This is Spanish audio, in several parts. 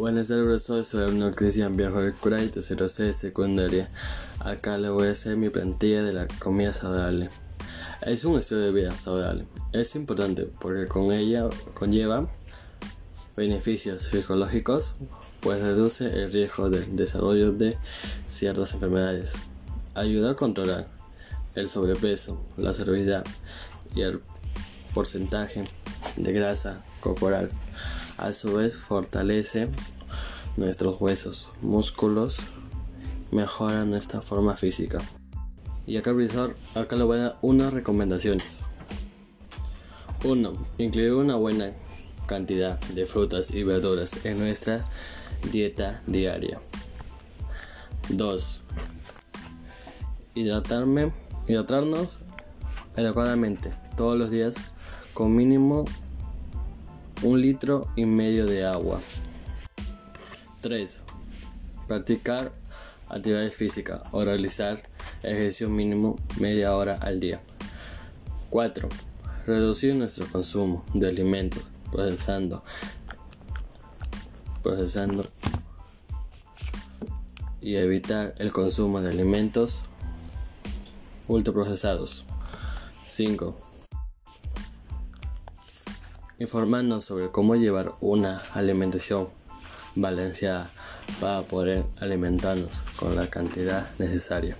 Buenas tardes. Soy alumno Cristian Viejo del Curay, tercero C de secundaria. Acá le voy a hacer mi plantilla de la comida saludable. Es un estilo de vida saludable. Es importante porque con ella conlleva beneficios psicológicos, pues reduce el riesgo del desarrollo de ciertas enfermedades. Ayuda a controlar el sobrepeso, la obesidad y el porcentaje de grasa corporal. A su vez fortalece nuestros huesos, músculos, mejora nuestra forma física. Y acá, profesor, acá le voy a dar unas recomendaciones. 1. Incluir una buena cantidad de frutas y verduras en nuestra dieta diaria. 2. Hidratarme, hidratarnos adecuadamente todos los días con mínimo un litro y medio de agua. 3. Practicar actividades físicas o realizar ejercicio mínimo media hora al día. 4. Reducir nuestro consumo de alimentos procesando procesando y evitar el consumo de alimentos ultraprocesados. 5 informarnos sobre cómo llevar una alimentación balanceada para poder alimentarnos con la cantidad necesaria.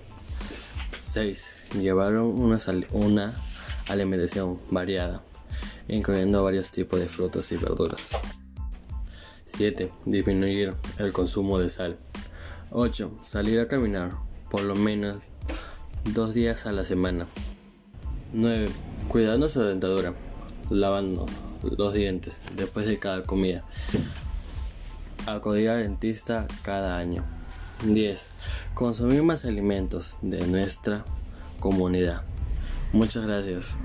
6. Llevar una, una alimentación variada, incluyendo varios tipos de frutas y verduras. 7. Disminuir el consumo de sal. 8. Salir a caminar por lo menos dos días a la semana. 9. Cuidar nuestra dentadura, lavando los dientes después de cada comida. Acudir al dentista cada año. 10. Consumir más alimentos de nuestra comunidad. Muchas gracias.